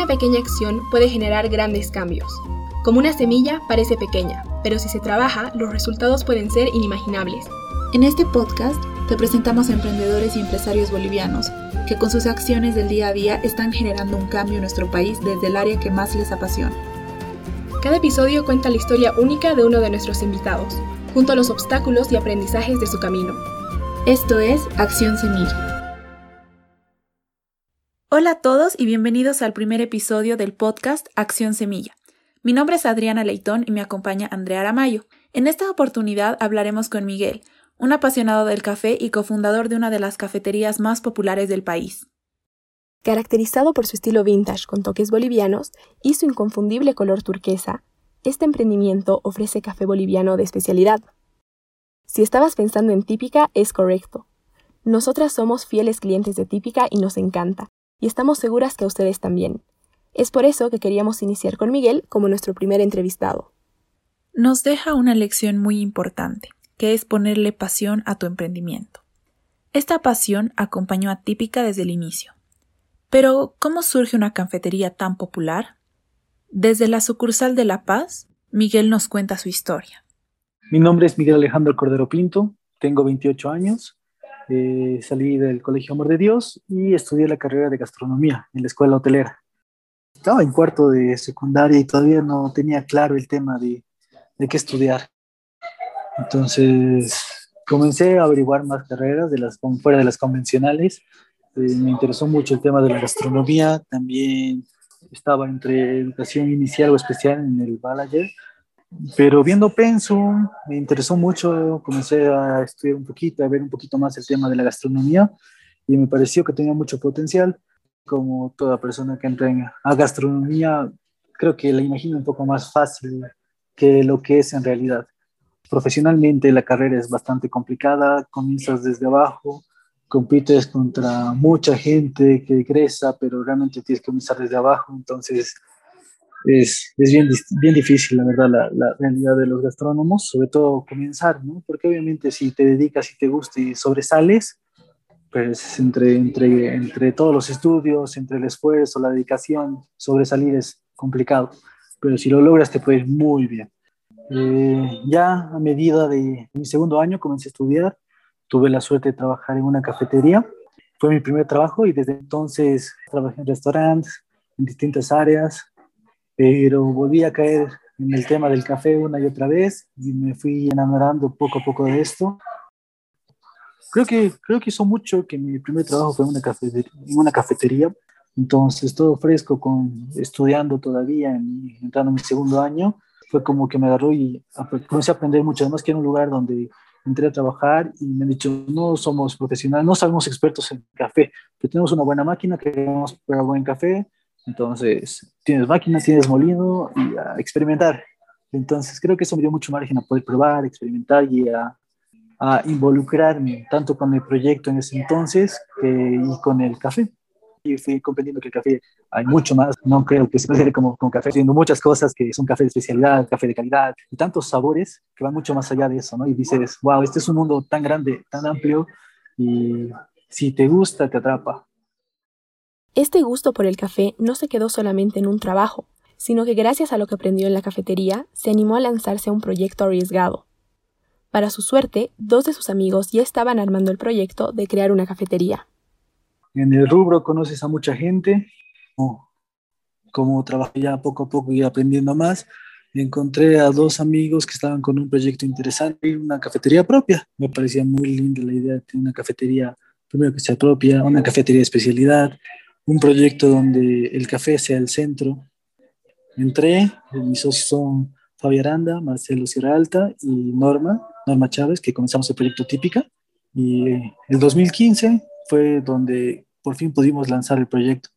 Una pequeña acción puede generar grandes cambios. Como una semilla parece pequeña, pero si se trabaja, los resultados pueden ser inimaginables. En este podcast te presentamos a emprendedores y empresarios bolivianos que con sus acciones del día a día están generando un cambio en nuestro país desde el área que más les apasiona. Cada episodio cuenta la historia única de uno de nuestros invitados, junto a los obstáculos y aprendizajes de su camino. Esto es Acción Semilla. Hola a todos y bienvenidos al primer episodio del podcast Acción Semilla. Mi nombre es Adriana Leitón y me acompaña Andrea Aramayo. En esta oportunidad hablaremos con Miguel, un apasionado del café y cofundador de una de las cafeterías más populares del país. Caracterizado por su estilo vintage con toques bolivianos y su inconfundible color turquesa, este emprendimiento ofrece café boliviano de especialidad. Si estabas pensando en Típica, es correcto. Nosotras somos fieles clientes de Típica y nos encanta, y estamos seguras que a ustedes también. Es por eso que queríamos iniciar con Miguel como nuestro primer entrevistado. Nos deja una lección muy importante que es ponerle pasión a tu emprendimiento. Esta pasión acompañó a Típica desde el inicio. Pero, ¿cómo surge una cafetería tan popular? Desde la sucursal de La Paz, Miguel nos cuenta su historia. Mi nombre es Miguel Alejandro Cordero Pinto, tengo 28 años, eh, salí del Colegio Amor de Dios y estudié la carrera de gastronomía en la escuela hotelera. Estaba en cuarto de secundaria y todavía no tenía claro el tema de, de qué estudiar. Entonces comencé a averiguar más carreras de las, fuera de las convencionales. Eh, me interesó mucho el tema de la gastronomía. También estaba entre educación inicial o especial en el Balayer. Pero viendo Pensum, me interesó mucho, comencé a estudiar un poquito, a ver un poquito más el tema de la gastronomía y me pareció que tenía mucho potencial. Como toda persona que entra en, a gastronomía, creo que la imagino un poco más fácil que lo que es en realidad. Profesionalmente la carrera es bastante complicada, comienzas desde abajo, compites contra mucha gente que egresa, pero realmente tienes que comenzar desde abajo, entonces es, es bien, bien difícil, la verdad, la, la, realidad de los gastrónomos, sobre todo comenzar, ¿no? Porque obviamente si te dedicas y te gusta y sobresales, pues entre, entre, entre todos los estudios, entre el esfuerzo, la dedicación, sobresalir es complicado, pero si lo logras te puede ir muy bien. Eh, ya a medida de mi segundo año comencé a estudiar, tuve la suerte de trabajar en una cafetería, fue mi primer trabajo y desde entonces trabajé en restaurantes, en distintas áreas, pero volví a caer en el tema del café una y otra vez y me fui enamorando poco a poco de esto. Creo que, creo que hizo mucho que mi primer trabajo fue en una cafetería, en una cafetería entonces todo fresco, con, estudiando todavía, en, entrando en mi segundo año, fue como que me agarró y comencé a aprender mucho. Además que era un lugar donde entré a trabajar y me han dicho, no somos profesionales, no somos expertos en café, pero tenemos una buena máquina, queremos preparar buen café, entonces tienes máquina, tienes molino y a experimentar. Entonces creo que eso me dio mucho margen a poder probar, experimentar y a, a involucrarme tanto con el proyecto en ese entonces que, y con el café y fui comprendiendo que el café hay mucho más, no creo que se puede como, como café, haciendo muchas cosas que son café de especialidad, café de calidad y tantos sabores que van mucho más allá de eso, ¿no? Y dices, wow, este es un mundo tan grande, tan amplio y si te gusta, te atrapa. Este gusto por el café no se quedó solamente en un trabajo, sino que gracias a lo que aprendió en la cafetería, se animó a lanzarse a un proyecto arriesgado. Para su suerte, dos de sus amigos ya estaban armando el proyecto de crear una cafetería en el rubro conoces a mucha gente, como, trabajé ya poco a poco y aprendiendo más, encontré a dos amigos que estaban con un proyecto interesante y una cafetería propia. Me parecía muy linda la idea de tener una cafetería, primero que sea propia, una cafetería de especialidad, un proyecto donde el café sea el centro. Entré, mis socios son Fabi Aranda, Marcelo Sierra Alta y Norma, Norma Chávez, que comenzamos el proyecto Típica. Y el 2015 fue donde por fin pudimos lanzar el proyecto.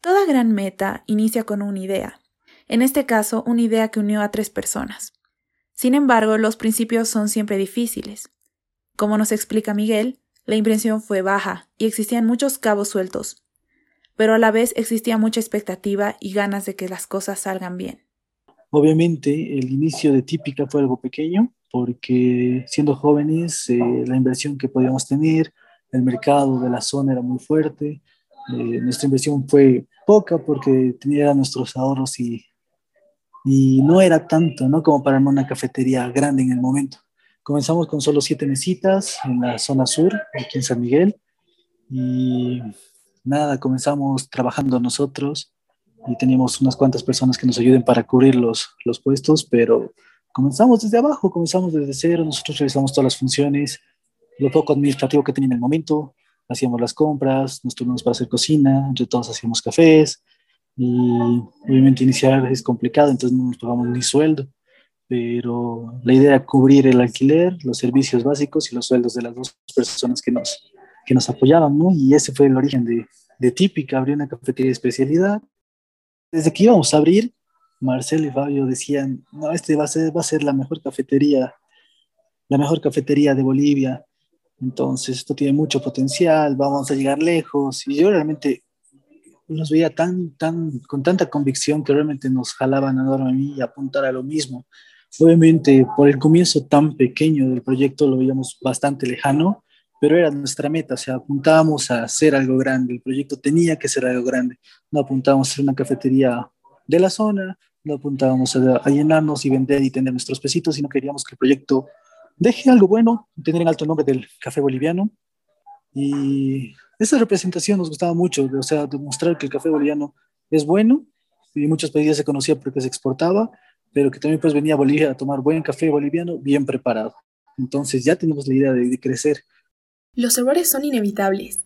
Toda gran meta inicia con una idea, en este caso una idea que unió a tres personas. Sin embargo, los principios son siempre difíciles. Como nos explica Miguel, la impresión fue baja y existían muchos cabos sueltos, pero a la vez existía mucha expectativa y ganas de que las cosas salgan bien. Obviamente, el inicio de Típica fue algo pequeño, porque siendo jóvenes, eh, la inversión que podíamos tener, el mercado de la zona era muy fuerte, eh, nuestra inversión fue poca porque tenía nuestros ahorros y, y no era tanto, ¿no? Como para una cafetería grande en el momento. Comenzamos con solo siete mesitas en la zona sur, aquí en San Miguel, y nada, comenzamos trabajando nosotros y teníamos unas cuantas personas que nos ayuden para cubrir los, los puestos, pero comenzamos desde abajo, comenzamos desde cero, nosotros realizamos todas las funciones, lo poco administrativo que tenía en el momento, hacíamos las compras, nos tuvimos para hacer cocina, entre todos hacíamos cafés y obviamente iniciar es complicado, entonces no nos pagamos ni sueldo, pero la idea era cubrir el alquiler, los servicios básicos y los sueldos de las dos personas que nos, que nos apoyaban, ¿no? Y ese fue el origen de, de Típica, abrir una cafetería de especialidad. Desde que íbamos a abrir, Marcelo y Fabio decían, no, este va a ser, va a ser la mejor cafetería, la mejor cafetería de Bolivia. Entonces, esto tiene mucho potencial, vamos a llegar lejos. Y yo realmente nos veía tan, tan, con tanta convicción que realmente nos jalaban a mí y apuntar a lo mismo. Obviamente, por el comienzo tan pequeño del proyecto lo veíamos bastante lejano, pero era nuestra meta, o sea, apuntábamos a hacer algo grande, el proyecto tenía que ser algo grande, no apuntábamos a ser una cafetería de la zona, no apuntábamos a, a llenarnos y vender y tener nuestros pesitos, sino queríamos que el proyecto deje algo bueno, tener en alto el nombre del café boliviano. Y esa representación nos gustaba mucho, o sea, demostrar que el café boliviano es bueno y en muchos países se conocía porque se exportaba, pero que también pues venía a Bolivia a tomar buen café boliviano bien preparado. Entonces ya tenemos la idea de, de crecer. Los errores son inevitables,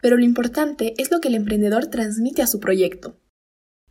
pero lo importante es lo que el emprendedor transmite a su proyecto.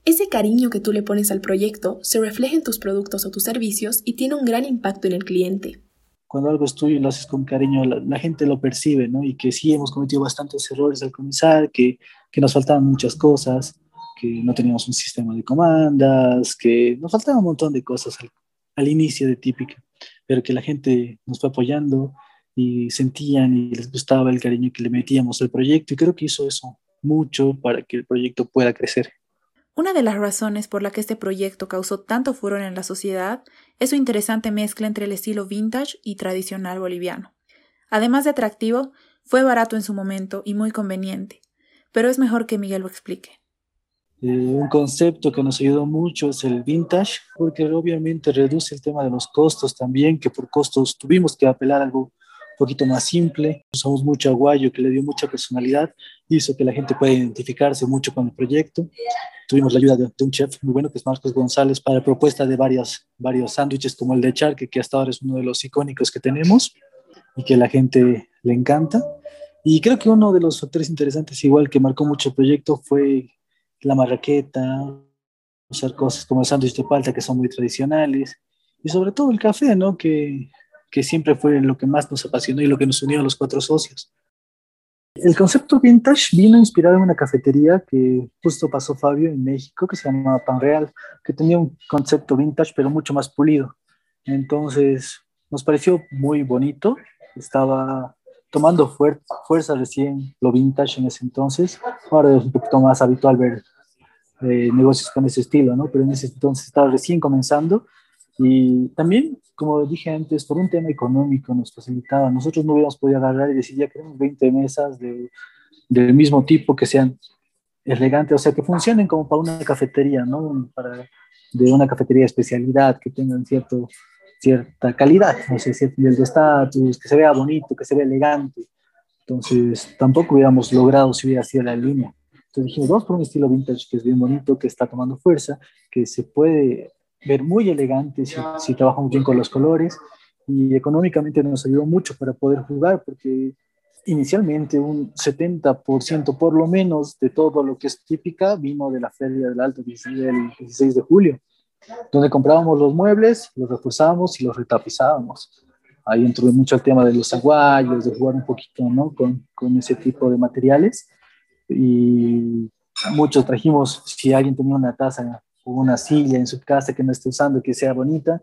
Ese cariño que tú le pones al proyecto se refleja en tus productos o tus servicios y tiene un gran impacto en el cliente cuando algo es tuyo y lo haces con cariño, la, gente lo percibe, ¿no? Y que sí hemos cometido bastantes errores al comenzar, que, que, nos faltaban muchas cosas, que no teníamos un sistema de comandas, que nos faltaba un montón de cosas al, al inicio de Típica, pero que la gente nos fue apoyando y sentían y les gustaba el cariño que le metíamos al proyecto y creo que hizo eso mucho para que el proyecto pueda crecer. Una de las razones por la que este proyecto causó tanto furor en la sociedad es su interesante mezcla entre el estilo vintage y tradicional boliviano. Además de atractivo, fue barato en su momento y muy conveniente, pero es mejor que Miguel lo explique. Eh, un concepto que nos ayudó mucho es el vintage, porque obviamente reduce el tema de los costos también, que por costos tuvimos que apelar a algo poquito más simple. Usamos mucho aguayo que le dio mucha personalidad, hizo que la gente pueda identificarse mucho con el proyecto. Tuvimos la ayuda de, un chef muy bueno, que es Marcos González, para la propuesta de varias, varios sándwiches como el de Charque, que hasta ahora es uno de los icónicos que tenemos y que la gente le encanta. Y creo que uno de los factores interesantes, igual que marcó mucho el proyecto, fue la marraqueta, usar cosas como el sándwich de palta, que son muy tradicionales, y sobre todo el café, ¿no? Que, que siempre fue lo que más nos apasionó y lo que nos unió a los cuatro socios. El concepto vintage vino inspirado en una cafetería que justo pasó Fabio en México, que se llamaba Pan Real, que tenía un concepto vintage, pero mucho más pulido. Entonces, nos pareció muy bonito. Estaba tomando fuerza recién lo vintage en ese entonces. Ahora es un poquito más habitual ver eh, negocios con ese estilo, ¿no? Pero en ese entonces estaba recién comenzando y también, como dije antes, por un tema económico nos facilitaba. Nosotros no hubiéramos podido agarrar y decir, ya queremos 20 mesas de, del mismo tipo que sean elegantes, o sea, que funcionen como para una cafetería, ¿no? Para, de una cafetería de especialidad, que tengan cierto, cierta calidad, no sé, cierto nivel de estatus, que se vea bonito, que se vea elegante. Entonces, tampoco hubiéramos logrado si hubiera sido la línea. Entonces dijimos, vamos por un estilo vintage que es bien bonito, que está tomando fuerza, que se puede ver muy elegante si, si trabajamos bien con los colores y económicamente nos ayudó mucho para poder jugar porque inicialmente un 70% por lo menos de todo lo que es típica vino de la Feria del Alto del 16 de julio, donde comprábamos los muebles, los reforzábamos y los retapizábamos. Ahí entró mucho el tema de los aguayos, de jugar un poquito ¿no? con, con ese tipo de materiales. Y muchos trajimos, si alguien tenía una taza una silla en su casa que no esté usando, que sea bonita,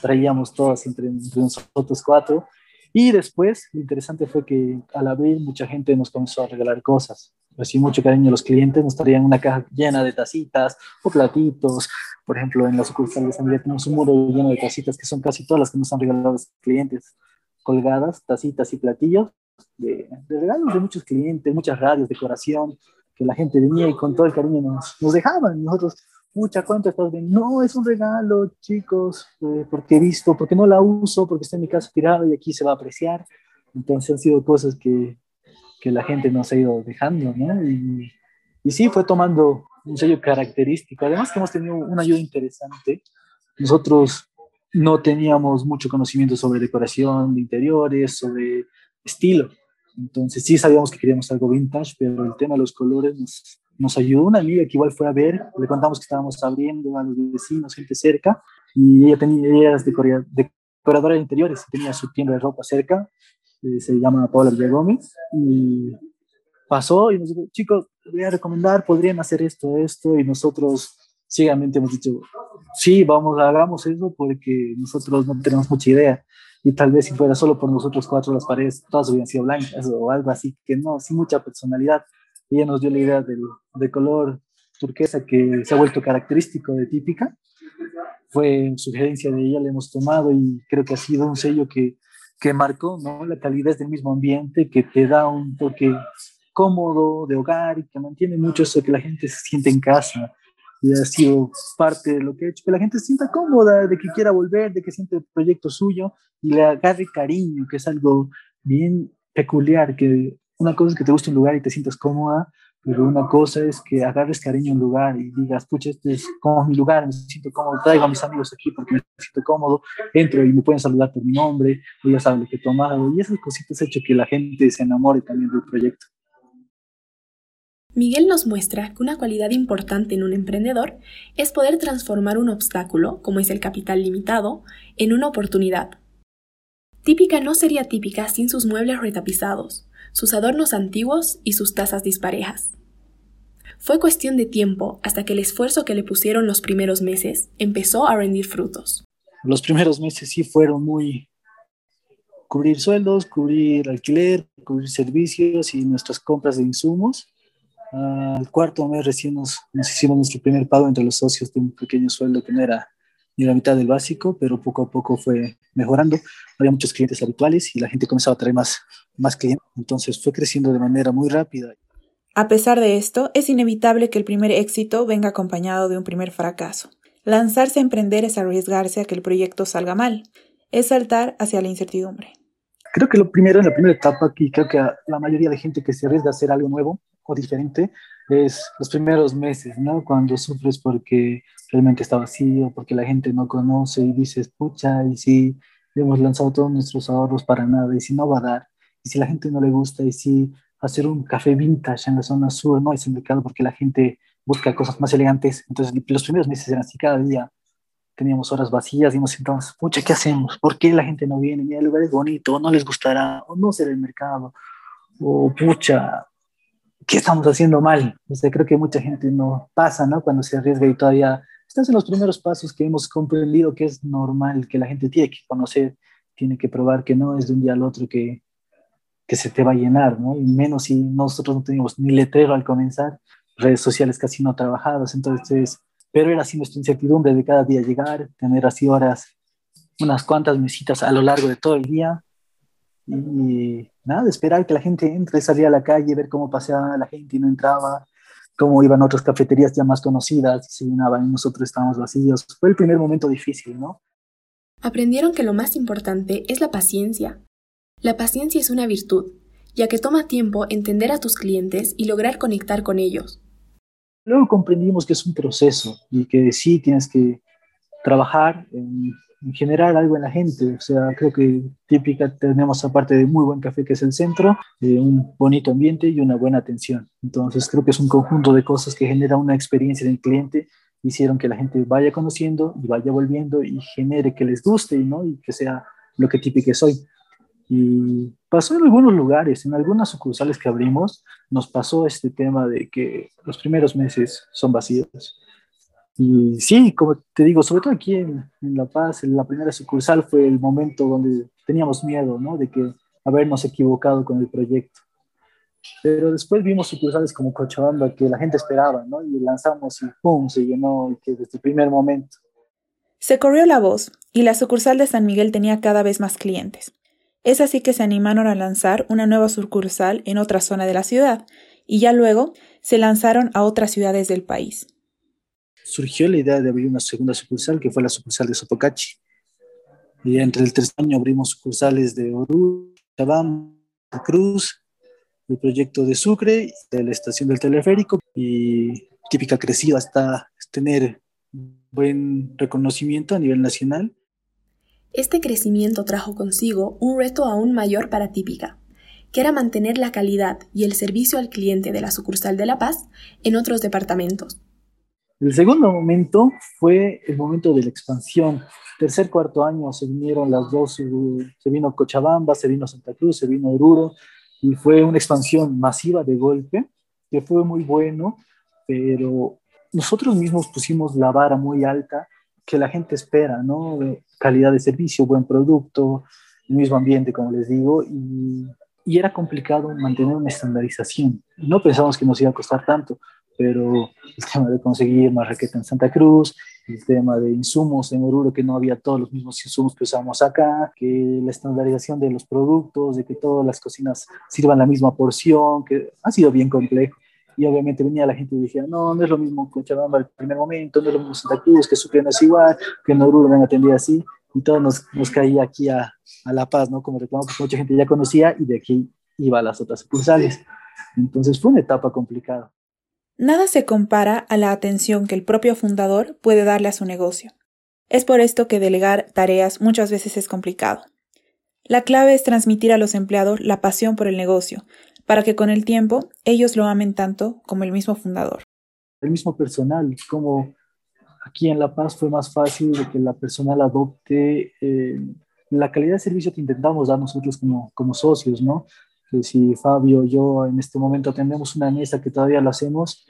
traíamos todas entre, nosotros cuatro. Y después, lo interesante fue que al abrir, mucha gente nos comenzó a regalar cosas. Recibí mucho cariño los clientes, nos traían una caja llena de tacitas o platitos. Por ejemplo, en la sucursal de San Miguel tenemos un muro lleno de tacitas, que son casi todas las que nos han regalado los clientes, colgadas, tacitas y platillos de, de regalos de muchos clientes, muchas radios, decoración, que la gente venía y con todo el cariño nos, nos dejaban. Nosotros, mucha ¿cuánto estás bien? No, es un regalo, chicos, eh, porque he visto, porque no la uso, porque está en mi casa tirado y aquí se va a apreciar. Entonces han sido cosas que, que la gente nos ha ido dejando, ¿no? Y, y sí, fue tomando un sello característico. Además que hemos tenido una ayuda interesante. Nosotros no teníamos mucho conocimiento sobre decoración de interiores, sobre estilo. Entonces sí sabíamos que queríamos algo vintage, pero el tema de los colores nos, nos ayudó. Una amiga que igual fue a ver, le contamos que estábamos abriendo a los vecinos, gente cerca, y ella, tenía, ella era decoradora de interiores, tenía su tienda de ropa cerca, eh, se llama Paula Gómez, y pasó y nos dijo, chicos, voy a recomendar, podrían hacer esto, esto, y nosotros ciegamente hemos dicho, sí, vamos, hagamos eso porque nosotros no tenemos mucha idea y tal vez si fuera solo por nosotros cuatro las paredes todas hubieran sido blancas o algo así, que no, sin mucha personalidad. Ella nos dio la idea del, de color turquesa que se ha vuelto característico de típica. Fue sugerencia de ella, le hemos tomado y creo que ha sido un sello que, que marcó ¿no? la calidez del mismo ambiente, que te da un toque cómodo de hogar y que mantiene mucho eso que la gente se siente en casa y ha sido parte de lo que ha hecho que la gente se sienta cómoda, de que quiera volver, de que siente el proyecto suyo y le agarre cariño, que es algo bien peculiar, que una cosa es que te guste un lugar y te sientas cómoda, pero una cosa es que agarres cariño a un lugar y digas, pucha, este es como mi lugar, me siento cómodo, traigo a mis amigos aquí porque me siento cómodo, entro y me pueden saludar por mi nombre, ya saben lo que he tomado, y esas cositas han hecho que la gente se enamore también del proyecto. Miguel nos muestra que una cualidad importante en un emprendedor es poder transformar un obstáculo, como es el capital limitado, en una oportunidad. Típica no sería típica sin sus muebles retapizados, sus adornos antiguos y sus tazas disparejas. Fue cuestión de tiempo hasta que el esfuerzo que le pusieron los primeros meses empezó a rendir frutos. Los primeros meses sí fueron muy cubrir sueldos, cubrir alquiler, cubrir servicios y nuestras compras de insumos al cuarto mes recién nos, hicimos nuestro primer pago entre los socios de un pequeño sueldo que no era ni la mitad del básico, pero poco a poco fue mejorando. Había muchos clientes habituales y la gente comenzaba a traer más, más clientes. Entonces fue creciendo de manera muy rápida. A pesar de esto, es inevitable que el primer éxito venga acompañado de un primer fracaso. Lanzarse a emprender es arriesgarse a que el proyecto salga mal, es saltar hacia la incertidumbre. Creo que lo primero, en la primera etapa, aquí creo que la mayoría de gente que se arriesga a hacer algo nuevo, o diferente es los primeros meses, ¿no? Cuando sufres porque realmente está vacío, porque la gente no conoce y dices, pucha, y si hemos lanzado todos nuestros ahorros para nada, y si no va a dar, y si la gente no le gusta, y si hacer un café vintage en la zona sur no es indicado porque la gente busca cosas más elegantes. Entonces, los primeros meses eran así, cada día teníamos horas vacías y nos sentábamos, pucha, ¿qué hacemos? ¿Por qué la gente no viene? Mira, el lugar es bonito, no les gustará, o no será el mercado, o pucha, ¿qué estamos haciendo mal? O sea, creo que mucha gente no pasa, ¿no? Cuando se arriesga y todavía estás en los primeros pasos que hemos comprendido que es normal, que la gente tiene que conocer, tiene que probar que no es de un día al otro que, que se te va a llenar, ¿no? Y menos si nosotros no teníamos ni letrero al comenzar, redes sociales casi no trabajadas, entonces, pero era así nuestra incertidumbre de cada día llegar, tener así horas, unas cuantas mesitas a lo largo de todo el día, y nada, esperar que la gente entre, salir a la calle, ver cómo paseaba la gente y no entraba, cómo iban otras cafeterías ya más conocidas, se llenaban y nosotros estábamos vacíos. Fue el primer momento difícil, ¿no? Aprendieron que lo más importante es la paciencia. La paciencia es una virtud, ya que toma tiempo entender a tus clientes y lograr conectar con ellos. Luego comprendimos que es un proceso y que sí tienes que trabajar en generar algo en la gente. O sea, creo que típica tenemos aparte de muy buen café que es el centro, eh, un bonito ambiente y una buena atención. Entonces creo que es un conjunto de cosas que genera una experiencia del cliente, hicieron que la gente vaya conociendo y vaya volviendo y genere que les guste ¿no? y que sea lo que típica soy. Y pasó en algunos lugares, en algunas sucursales que abrimos, nos pasó este tema de que los primeros meses son vacíos y sí, como te digo, sobre todo aquí en, La Paz, en la primera sucursal fue el momento donde teníamos miedo, ¿no? De que habernos equivocado con el proyecto. Pero después vimos sucursales como Cochabamba que la gente esperaba, ¿no? Y lanzamos y ¡pum! se llenó y desde el primer momento. Se corrió la voz y la sucursal de San Miguel tenía cada vez más clientes. Es así que se animaron a lanzar una nueva sucursal en otra zona de la ciudad y ya luego se lanzaron a otras ciudades del país. Surgió la idea de abrir una segunda sucursal, que fue la sucursal de Sopocachi. Y entre el tercer año abrimos sucursales de Oruro, Chabamba, Cruz, el proyecto de Sucre, de la estación del teleférico y típica crecida hasta tener buen reconocimiento a nivel nacional. Este crecimiento trajo consigo un reto aún mayor para Típica, que era mantener la calidad y el servicio al cliente de la sucursal de La Paz en otros departamentos. El segundo momento fue el momento de la expansión. Tercer, cuarto año se vinieron las dos, se vino Cochabamba, se vino Santa Cruz, se vino Oruro, y fue una expansión masiva de golpe, que fue muy bueno, pero nosotros mismos pusimos la vara muy alta que la gente espera, ¿no? Calidad de servicio, buen producto, el mismo ambiente, como les digo, y, y era complicado mantener una estandarización. No pensamos que nos iba a costar tanto, pero el tema de conseguir marraqueta en Santa Cruz, el tema de insumos en Oruro, que no había todos los mismos insumos que usamos acá, que la estandarización de los productos, de que todas las cocinas sirvan la misma porción, que ha sido bien complejo. Y obviamente venía la gente y decía, no, no es lo mismo Cochabamba al primer momento, no es lo mismo Santa Cruz, que Sucre no es igual, que en Oruro han atendido así, y todo nos, nos caía aquí a, a La Paz, ¿no? Como reclamo, porque mucha gente ya conocía y de aquí iba a las otras sucursales. Entonces fue una etapa complicada. Nada se compara a la atención que el propio fundador puede darle a su negocio. Es por esto que delegar tareas muchas veces es complicado. La clave es transmitir a los empleados la pasión por el negocio, para que con el tiempo ellos lo amen tanto como el mismo fundador. El mismo personal, como aquí en La Paz fue más fácil de que la personal adopte eh, la calidad de servicio que intentamos dar nosotros como, como socios, ¿no? Si Fabio yo en este momento tenemos una mesa que todavía lo hacemos,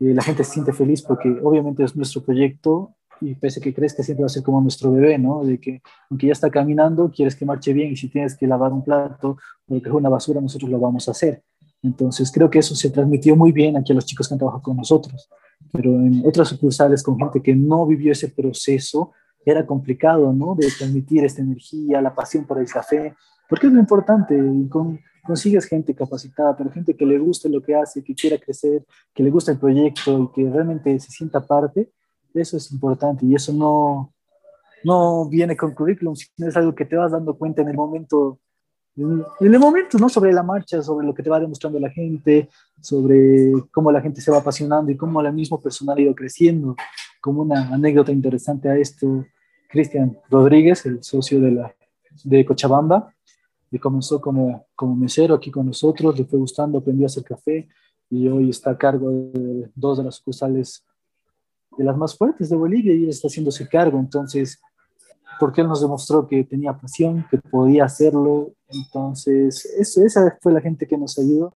eh, la gente se siente feliz porque obviamente es nuestro proyecto y pese a que crees que siempre va a ser como nuestro bebé, ¿no? De que aunque ya está caminando, quieres que marche bien y si tienes que lavar un plato o recoger una basura, nosotros lo vamos a hacer. Entonces creo que eso se transmitió muy bien aquí a los chicos que han trabajado con nosotros. Pero en otras sucursales con gente que no vivió ese proceso, era complicado, ¿no? De transmitir esta energía, la pasión por el café, porque es lo importante. con, consigues gente capacitada, pero gente que le guste lo que hace, que quiera crecer, que le guste el proyecto y que realmente se sienta parte, eso es importante y eso no, no viene con currículum, sino es algo que te vas dando cuenta en el momento, en el momento, ¿no? Sobre la marcha, sobre lo que te va demostrando la gente, sobre cómo la gente se va apasionando y cómo la misma personal ha ido creciendo. Como una anécdota interesante a esto, Cristian Rodríguez, el socio de, la, de Cochabamba, y comenzó como, como mesero aquí con nosotros, le fue gustando, aprendió a hacer café y hoy está a cargo de dos de las sucursales de las más fuertes de Bolivia y él está haciéndose cargo. Entonces, porque él nos demostró que tenía pasión, que podía hacerlo. Entonces, eso, esa fue la gente que nos ayudó.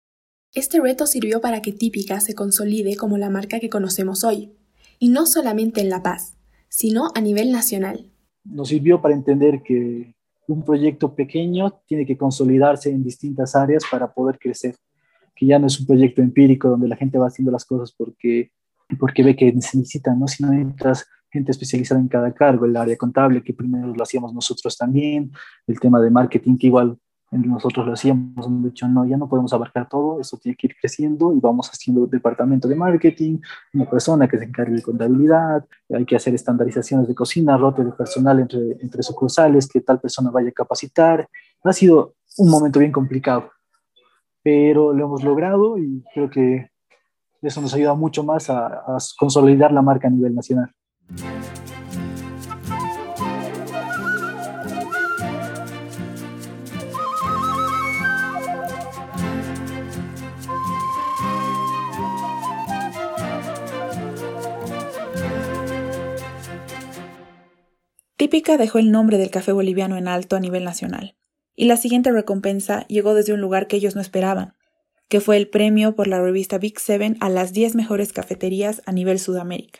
Este reto sirvió para que Típica se consolide como la marca que conocemos hoy, y no solamente en La Paz, sino a nivel nacional. Nos sirvió para entender que un proyecto pequeño tiene que consolidarse en distintas áreas para poder crecer, que ya no es un proyecto empírico donde la gente va haciendo las cosas porque, porque ve que necesitan, ¿no? sino necesitas gente especializada en cada cargo, el área contable, que primero lo hacíamos nosotros también, el tema de marketing, que igual nosotros lo hacíamos, hemos dicho, no, ya no podemos abarcar todo, eso tiene que ir creciendo y vamos haciendo departamento de marketing, una persona que se encargue de contabilidad, hay que hacer estandarizaciones de cocina, rote de personal entre, entre sucursales, que tal persona vaya a capacitar. Ha sido un momento bien complicado, pero lo hemos logrado y creo que eso nos ayuda mucho más a, a consolidar la marca a nivel nacional. Típica dejó el nombre del café boliviano en alto a nivel nacional, y la siguiente recompensa llegó desde un lugar que ellos no esperaban, que fue el premio por la revista Big Seven a las 10 mejores cafeterías a nivel Sudamérica.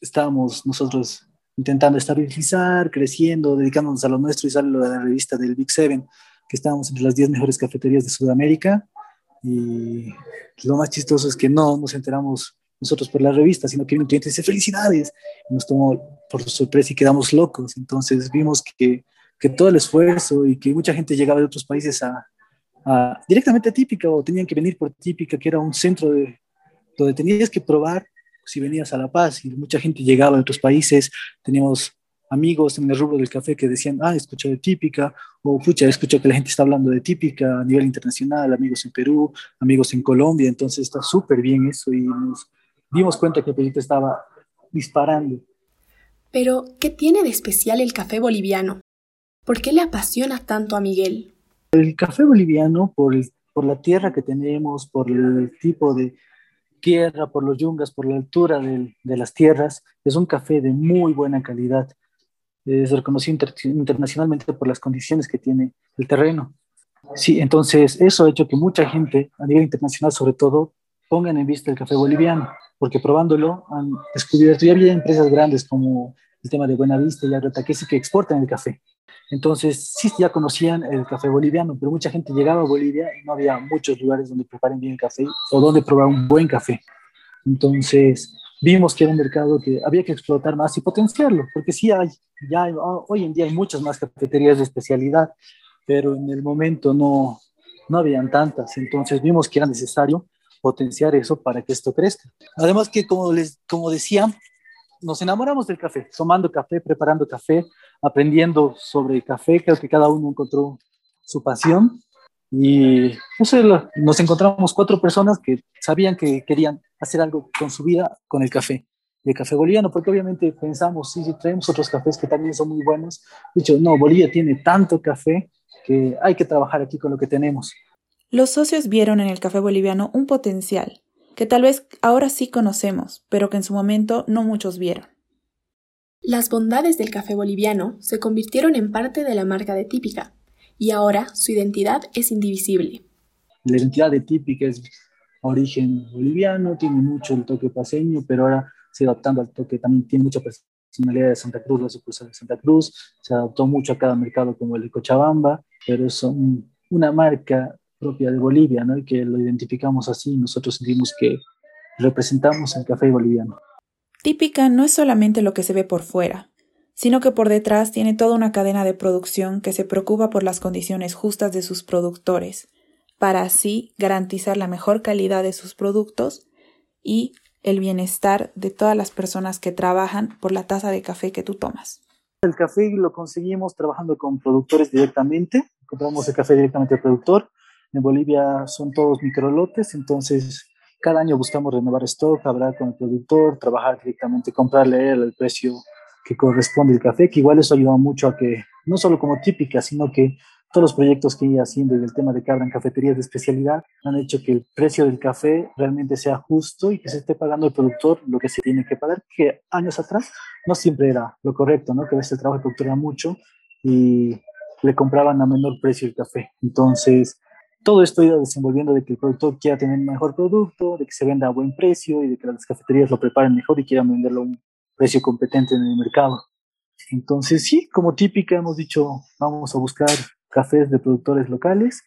Estábamos nosotros intentando estabilizar, creciendo, dedicándonos a lo nuestro y sale lo de la revista del Big Seven, que estábamos entre las 10 mejores cafeterías de Sudamérica. Y lo más chistoso es que no nos enteramos nosotros por la revista, sino que un cliente dice felicidades. nos tomó por sorpresa y quedamos locos. Entonces vimos que, que, todo el esfuerzo y que mucha gente llegaba de otros países a, directamente a Típica o tenían que venir por Típica, que era un centro de, donde tenías que probar si venías a La Paz y mucha gente llegaba de otros países, teníamos amigos en el rubro del café que decían, ah, escucho de típica, o pucha, escucho que la gente está hablando de típica a nivel internacional, amigos en Perú, amigos en Colombia, entonces está súper bien eso y nos dimos cuenta que el proyecto estaba disparando. Pero, ¿qué tiene de especial el café boliviano? ¿Por qué le apasiona tanto a Miguel? El café boliviano, por, por la tierra que tenemos, por el tipo de, tierra, por los yungas, por la altura de, de las tierras. Es un café de muy buena calidad. Es reconocido internacionalmente por las condiciones que tiene el terreno. Sí, entonces eso ha hecho que mucha gente, a nivel internacional sobre todo, pongan en vista el café boliviano, porque probándolo han descubierto, ya había empresas grandes como el tema de Buenavista y Agrotaquesi que exportan el café. Entonces, sí, ya conocían el café boliviano, pero mucha gente llegaba a Bolivia y no había muchos lugares donde preparen bien el café o donde probar un buen café. Entonces, vimos que era un mercado que había que explotar más y potenciarlo, porque sí hay, ya hoy en día hay muchas más cafeterías de especialidad, pero en el momento no, no habían tantas. Entonces, vimos que era necesario potenciar eso para que esto crezca. Además que, como, les, como decía, nos enamoramos del café, tomando café, preparando café, aprendiendo sobre café, creo que cada uno encontró su pasión y eso nos encontramos cuatro personas que sabían que querían hacer algo con su vida con el café, el café boliviano, porque obviamente pensamos, sí, sí, traemos otros cafés que también son muy buenos. Dicho, no, Bolivia tiene tanto café que hay que trabajar aquí con lo que tenemos. Los socios vieron en el café boliviano un potencial que tal vez ahora sí conocemos, pero que en su momento no muchos vieron. Las bondades del café boliviano se convirtieron en parte de la marca de Típica, y ahora su identidad es indivisible. La identidad de Típica es origen boliviano, tiene mucho el toque paseño, pero ahora se adaptando al toque, también tiene mucha personalidad de Santa Cruz, la sucursal de Santa Cruz, se adaptó mucho a cada mercado como el de Cochabamba, pero es una marca propia de Bolivia, ¿no? Y que lo identificamos así, nosotros sentimos que representamos el café boliviano. Típica no es solamente lo que se ve por fuera, sino que por detrás tiene toda una cadena de producción que se preocupa por las condiciones justas de sus productores, para así garantizar la mejor calidad de sus productos y el bienestar de todas las personas que trabajan por la taza de café que tú tomas. El café lo conseguimos trabajando con productores directamente, compramos el café directamente al productor, en Bolivia son todos microlotes, entonces cada año buscamos renovar stock, hablar con el productor, trabajar directamente, comprarle el precio que corresponde al café, que igual eso ayuda mucho a que, no solo como típica, sino que todos los proyectos que iba haciendo en el tema de que abran cafeterías de especialidad han hecho que el precio del café realmente sea justo y que se esté pagando al productor lo que se tiene que pagar, que años atrás no siempre era lo correcto, ¿no? Que a veces el trabajo del productor era mucho y le compraban a menor precio el café. Entonces, todo esto ha ido desenvolviendo de que el productor quiera tener mejor producto, de que se venda a buen precio y de que las cafeterías lo preparen mejor y quieran venderlo a un precio competente en el mercado. Entonces, sí, como típica hemos dicho, vamos a buscar cafés de productores locales,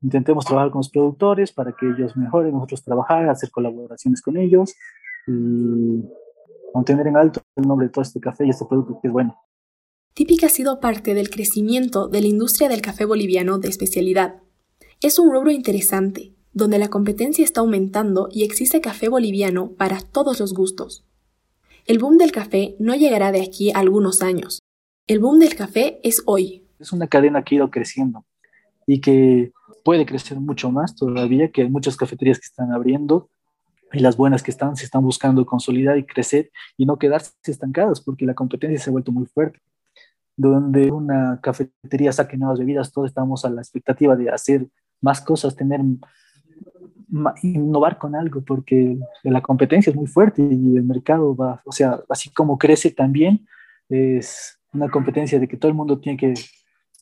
intentemos trabajar con los productores para que ellos mejoren, nosotros trabajar, hacer colaboraciones con ellos y mantener en alto el nombre de todo este café y este producto que es bueno. Típica ha sido parte del crecimiento de la industria del café boliviano de especialidad es un rubro interesante, donde la competencia está aumentando y existe café boliviano para todos los gustos. El boom del café no llegará de aquí a algunos años. El boom del café es hoy. Es una cadena que ha ido creciendo y que puede crecer mucho más todavía, que hay muchas cafeterías que están abriendo y las buenas que están se están buscando consolidar y crecer y no quedarse estancadas porque la competencia se ha vuelto muy fuerte. Donde una cafetería saque nuevas bebidas, todos estamos a la expectativa de hacer más cosas, tener, innovar con algo, porque la competencia es muy fuerte y el mercado va, o sea, así como crece también, es una competencia de que todo el mundo tiene que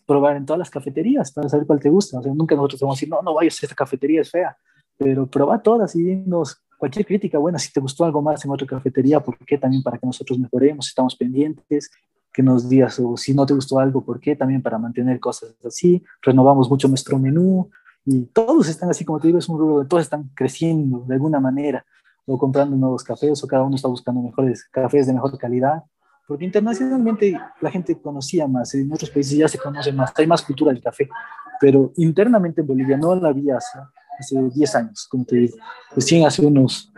probar en todas las cafeterías para saber cuál te gusta. O sea, nunca nosotros vamos a decir, no, no vayas, esta cafetería es fea, pero proba todas y dinos cualquier crítica buena, si te gustó algo más en otra cafetería, ¿por qué? También para que nosotros mejoremos, estamos pendientes, que nos digas, o si no te gustó algo, ¿por qué? También para mantener cosas así, renovamos mucho nuestro menú, y todos están así, como te digo, es un rubro todos están creciendo de alguna manera, o comprando nuevos cafés, o cada uno está buscando mejores cafés de mejor calidad, porque internacionalmente la gente conocía más, en otros países ya se conoce más, hay más cultura del café, pero internamente en Bolivia no la había hace, hace 10 años, como te digo, recién hace unos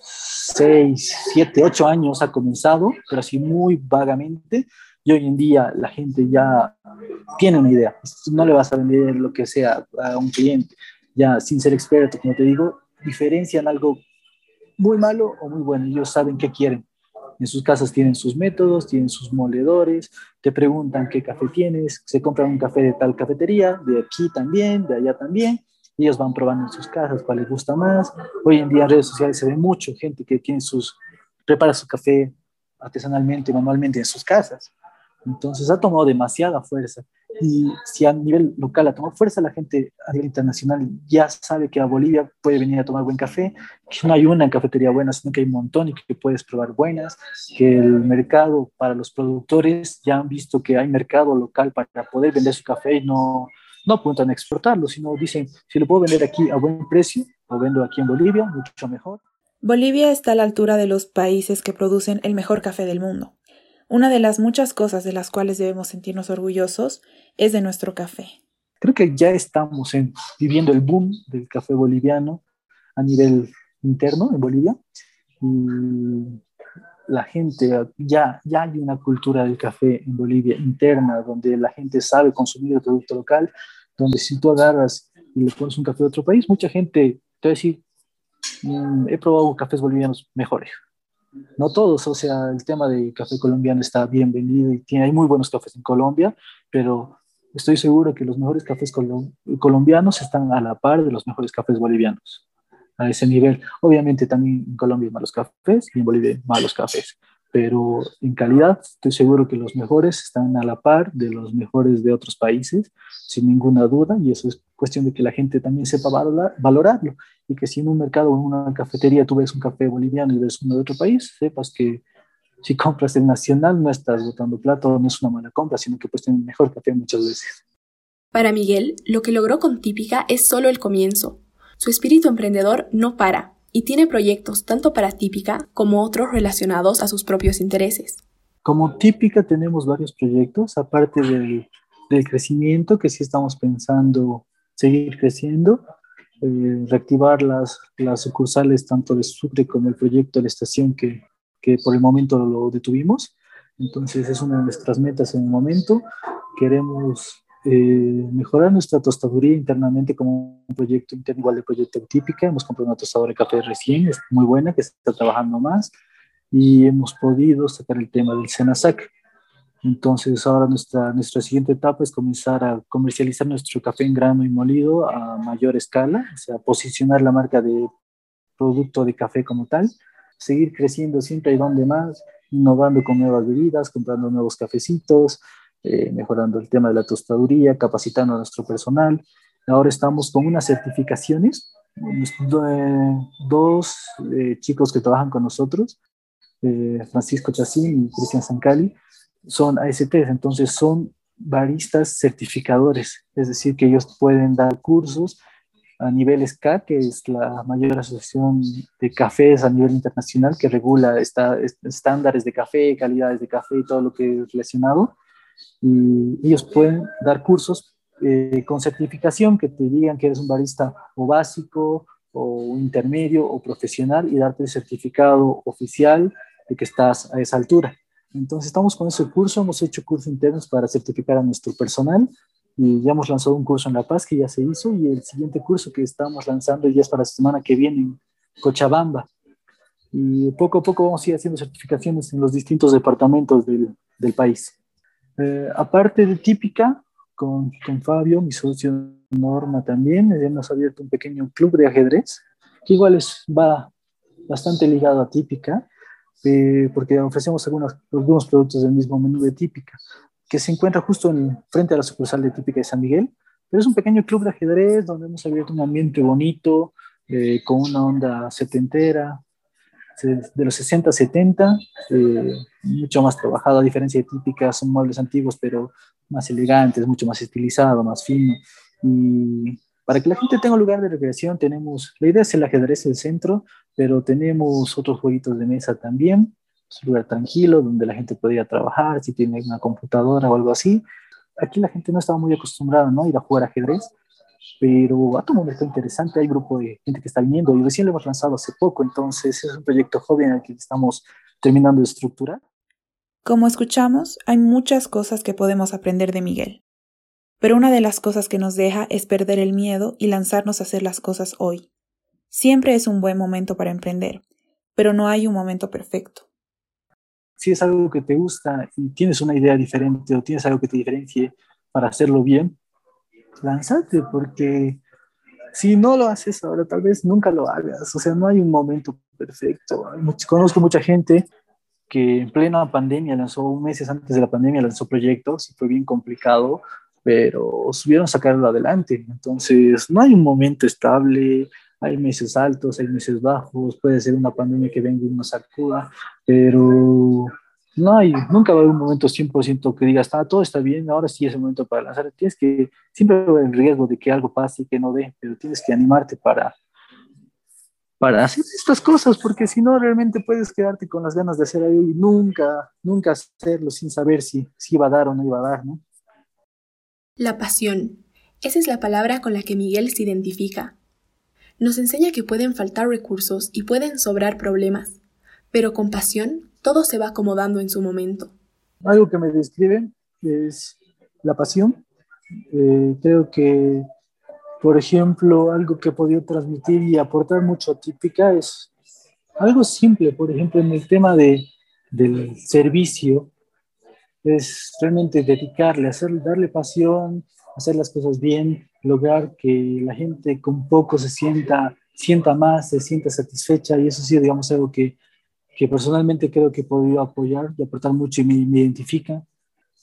6, 7, 8 años ha comenzado, pero así muy vagamente, y hoy en día la gente ya tiene una idea, no le vas a vender lo que sea a un cliente, ya sin ser experto, como te digo, diferencian algo muy malo o muy bueno, ellos saben qué quieren en sus casas tienen sus métodos, tienen sus moledores, te preguntan qué café tienes, se compran un café de tal cafetería, de aquí también, de allá también. Ellos van probando en sus casas cuál les gusta más. Hoy en día en redes sociales se ve mucho gente que tiene sus, prepara su café artesanalmente, manualmente en sus casas. Entonces ha tomado demasiada fuerza. Y si a nivel local ha tomado fuerza, la gente a nivel internacional ya sabe que a Bolivia puede venir a tomar buen café, que no hay una cafetería buena, sino que hay un montón y que puedes probar buenas, que el mercado para los productores ya han visto que hay mercado local para poder vender su café y no, no apuntan a exportarlo, sino dicen, si lo puedo vender aquí a buen precio, lo vendo aquí en Bolivia, mucho mejor. Bolivia está a la altura de los países que producen el mejor café del mundo. Una de las muchas cosas de las cuales debemos sentirnos orgullosos es de nuestro café. Creo que ya estamos viviendo el boom del café boliviano a nivel interno en Bolivia. Y la gente, ya, ya hay una cultura del café en Bolivia interna, donde la gente sabe consumir el producto local, donde si tú agarras y le pones un café de otro país, mucha gente te va a decir, mm, he probado cafés bolivianos mejores no todos, o sea, el tema del café colombiano está bien vendido y tiene, hay muy buenos cafés en Colombia, pero estoy seguro que los mejores cafés colombianos están a la par de los mejores cafés bolivianos, a ese nivel. Obviamente también en Colombia hay malos cafés y en Bolivia hay malos cafés, pero en calidad estoy seguro que los mejores están a la par de los mejores de otros países, sin ninguna duda, y eso es cuestión de que la gente también sepa valorarlo y que si en un mercado o en una cafetería tú ves un café boliviano y ves uno de otro país, sepas que si compras el nacional no estás botando plata no es una mala compra, sino que puedes tener mejor café muchas veces. Para Miguel, lo que logró con Típica es solo el comienzo. Su espíritu emprendedor no para y tiene proyectos tanto para Típica como otros relacionados a sus propios intereses. Como Típica tenemos varios proyectos, aparte del, del crecimiento que sí estamos pensando seguir creciendo, eh, reactivar las, las sucursales tanto de Sucre como el proyecto de la estación que, que por el momento lo detuvimos. Entonces es una de nuestras metas en el momento. Queremos eh, mejorar nuestra tostaduría internamente como un proyecto interno igual de proyecto típica. Hemos comprado una tostadora de café recién, es muy buena, que está trabajando más y hemos podido sacar el tema del Senasac, entonces ahora nuestra, nuestra siguiente etapa es comenzar a comercializar nuestro café en grano y molido a mayor escala, o sea, posicionar la marca de producto de café como tal, seguir creciendo siempre y donde más, innovando con nuevas bebidas, comprando nuevos cafecitos, eh, mejorando el tema de la tostaduría, capacitando a nuestro personal. Ahora estamos con unas certificaciones, dos eh, chicos que trabajan con nosotros, eh, Francisco Chacín y Cristian Sancali, son ASTs, entonces son baristas certificadores, es decir, que ellos pueden dar cursos a nivel SCA, que es la mayor asociación de cafés a nivel internacional que regula esta, estándares de café, calidades de café y todo lo que es relacionado. Y ellos pueden dar cursos eh, con certificación que te digan que eres un barista o básico o intermedio o profesional y darte el certificado oficial de que estás a esa altura. Entonces estamos con ese curso, hemos hecho cursos internos para certificar a nuestro personal y ya hemos lanzado un curso en La Paz que ya se hizo y el siguiente curso que estamos lanzando ya es para la semana que viene en Cochabamba. Y poco a poco vamos a ir haciendo certificaciones en los distintos departamentos del, del país. Eh, aparte de Típica, con, con Fabio, mi socio Norma también, hemos abierto un pequeño club de ajedrez, que igual es, va bastante ligado a Típica eh, porque ofrecemos algunos, algunos productos del mismo menú de Típica, que se encuentra justo en, frente a la sucursal de Típica de San Miguel. Pero es un pequeño club de ajedrez donde hemos abierto un ambiente bonito, eh, con una onda setentera, de los 60 70, eh, mucho más trabajado, a diferencia de Típica, son muebles antiguos, pero más elegantes, mucho más estilizado, más fino. Y para que la gente tenga un lugar de recreación, tenemos, la idea es el ajedrez el centro, pero tenemos otros jueguitos de mesa también. es un lugar tranquilo donde la gente podía trabajar, si tiene una computadora o algo así. Aquí la gente no estaba muy acostumbrada, ¿no? Ir a jugar ajedrez, pero a todo momento interesante, hay grupo de gente que está viniendo y recién lo hemos lanzado hace poco, entonces es un proyecto joven en el que estamos terminando de estructurar. Como escuchamos, hay muchas cosas que podemos aprender de Miguel. Pero una de las cosas que nos deja es perder el miedo y lanzarnos a hacer las cosas hoy. Siempre es un buen momento para emprender, pero no hay un momento perfecto. Si es algo que te gusta y tienes una idea diferente o tienes algo que te diferencie para hacerlo bien, lánzate, porque si no lo haces ahora, tal vez nunca lo hagas. O sea, no hay un momento perfecto. Conozco mucha gente que en plena pandemia lanzó, meses antes de la pandemia, lanzó proyectos y fue bien complicado, pero subieron a sacarlo adelante. Entonces, no hay un momento estable, hay meses altos, hay meses bajos, puede ser una pandemia que venga y nos sacuda, pero no hay, nunca va a haber un momento 100% que digas, está, todo está bien, ahora sí es el momento para lanzar. Tienes que, siempre hay el riesgo de que algo pase y que no dé, pero tienes que animarte para, para hacer estas cosas, porque si no, realmente puedes quedarte con las ganas de hacer algo y nunca, nunca hacerlo sin saber si, si iba a dar o no iba a dar, ¿no? La pasión. Esa es la palabra con la que Miguel se identifica. Nos enseña que pueden faltar recursos y pueden sobrar problemas, pero con pasión todo se va acomodando en su momento. Algo que me describe es la pasión. Eh, creo que, por ejemplo, algo que he podido transmitir y aportar mucho a Típica es algo simple, por ejemplo, en el tema de, del servicio, es realmente dedicarle, hacer, darle pasión, hacer las cosas bien, lograr que la gente con poco se sienta, sienta más, se sienta satisfecha y eso sí, digamos, algo que que personalmente creo que he podido apoyar y aportar mucho y me, identifica,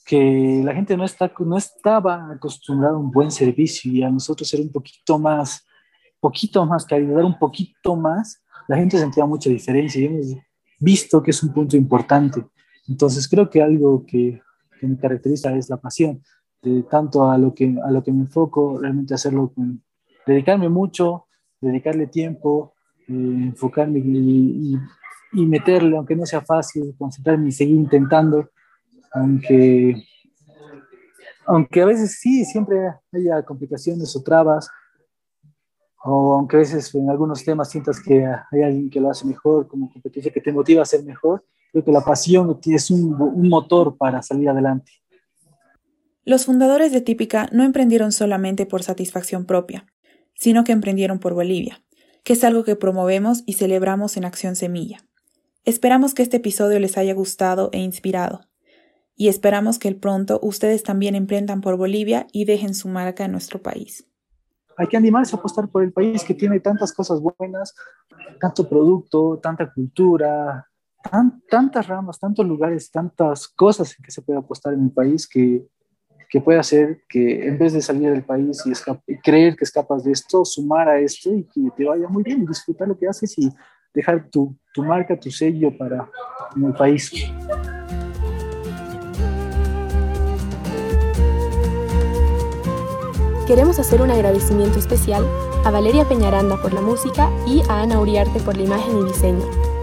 que la gente no, está, no estaba acostumbrada a un buen servicio y a nosotros ser un poquito más, poquito más cariño, dar un poquito más, la gente sentía mucha diferencia y hemos visto que es un punto importante. Entonces creo que algo que, que me caracteriza es la pasión, de tanto a lo que, a lo que me enfoco, realmente hacerlo, dedicarme mucho, dedicarle tiempo, eh, enfocarme y meterle, aunque no sea fácil, concentrarme y seguir intentando, aunque, aunque a veces sí, siempre haya complicaciones o trabas, o aunque a veces en algunos temas sientas que hay alguien que lo hace mejor, como competencia que te motiva a ser mejor, creo que la pasión es un, un motor para salir adelante. Los fundadores de Típica no emprendieron solamente por satisfacción propia, sino que emprendieron por Bolivia, que es algo que promovemos y celebramos en Acción Semilla. Esperamos que este episodio les haya gustado e inspirado. Y esperamos que el pronto ustedes también emprendan por Bolivia y dejen su marca en nuestro país. Hay que animarse a apostar por el país que tiene tantas cosas buenas, tanto producto, tanta cultura, tantas ramas, tantos lugares, tantas cosas en que se puede apostar en el país que, que puede hacer que en vez de salir del país y, y creer que es capaz de esto, sumar a esto y que te vaya muy bien disfrutar lo que haces y dejar tu, tu marca, tu sello para el país. Queremos hacer un agradecimiento especial a Valeria Peñaranda por la música y a Ana Uriarte por la imagen y diseño.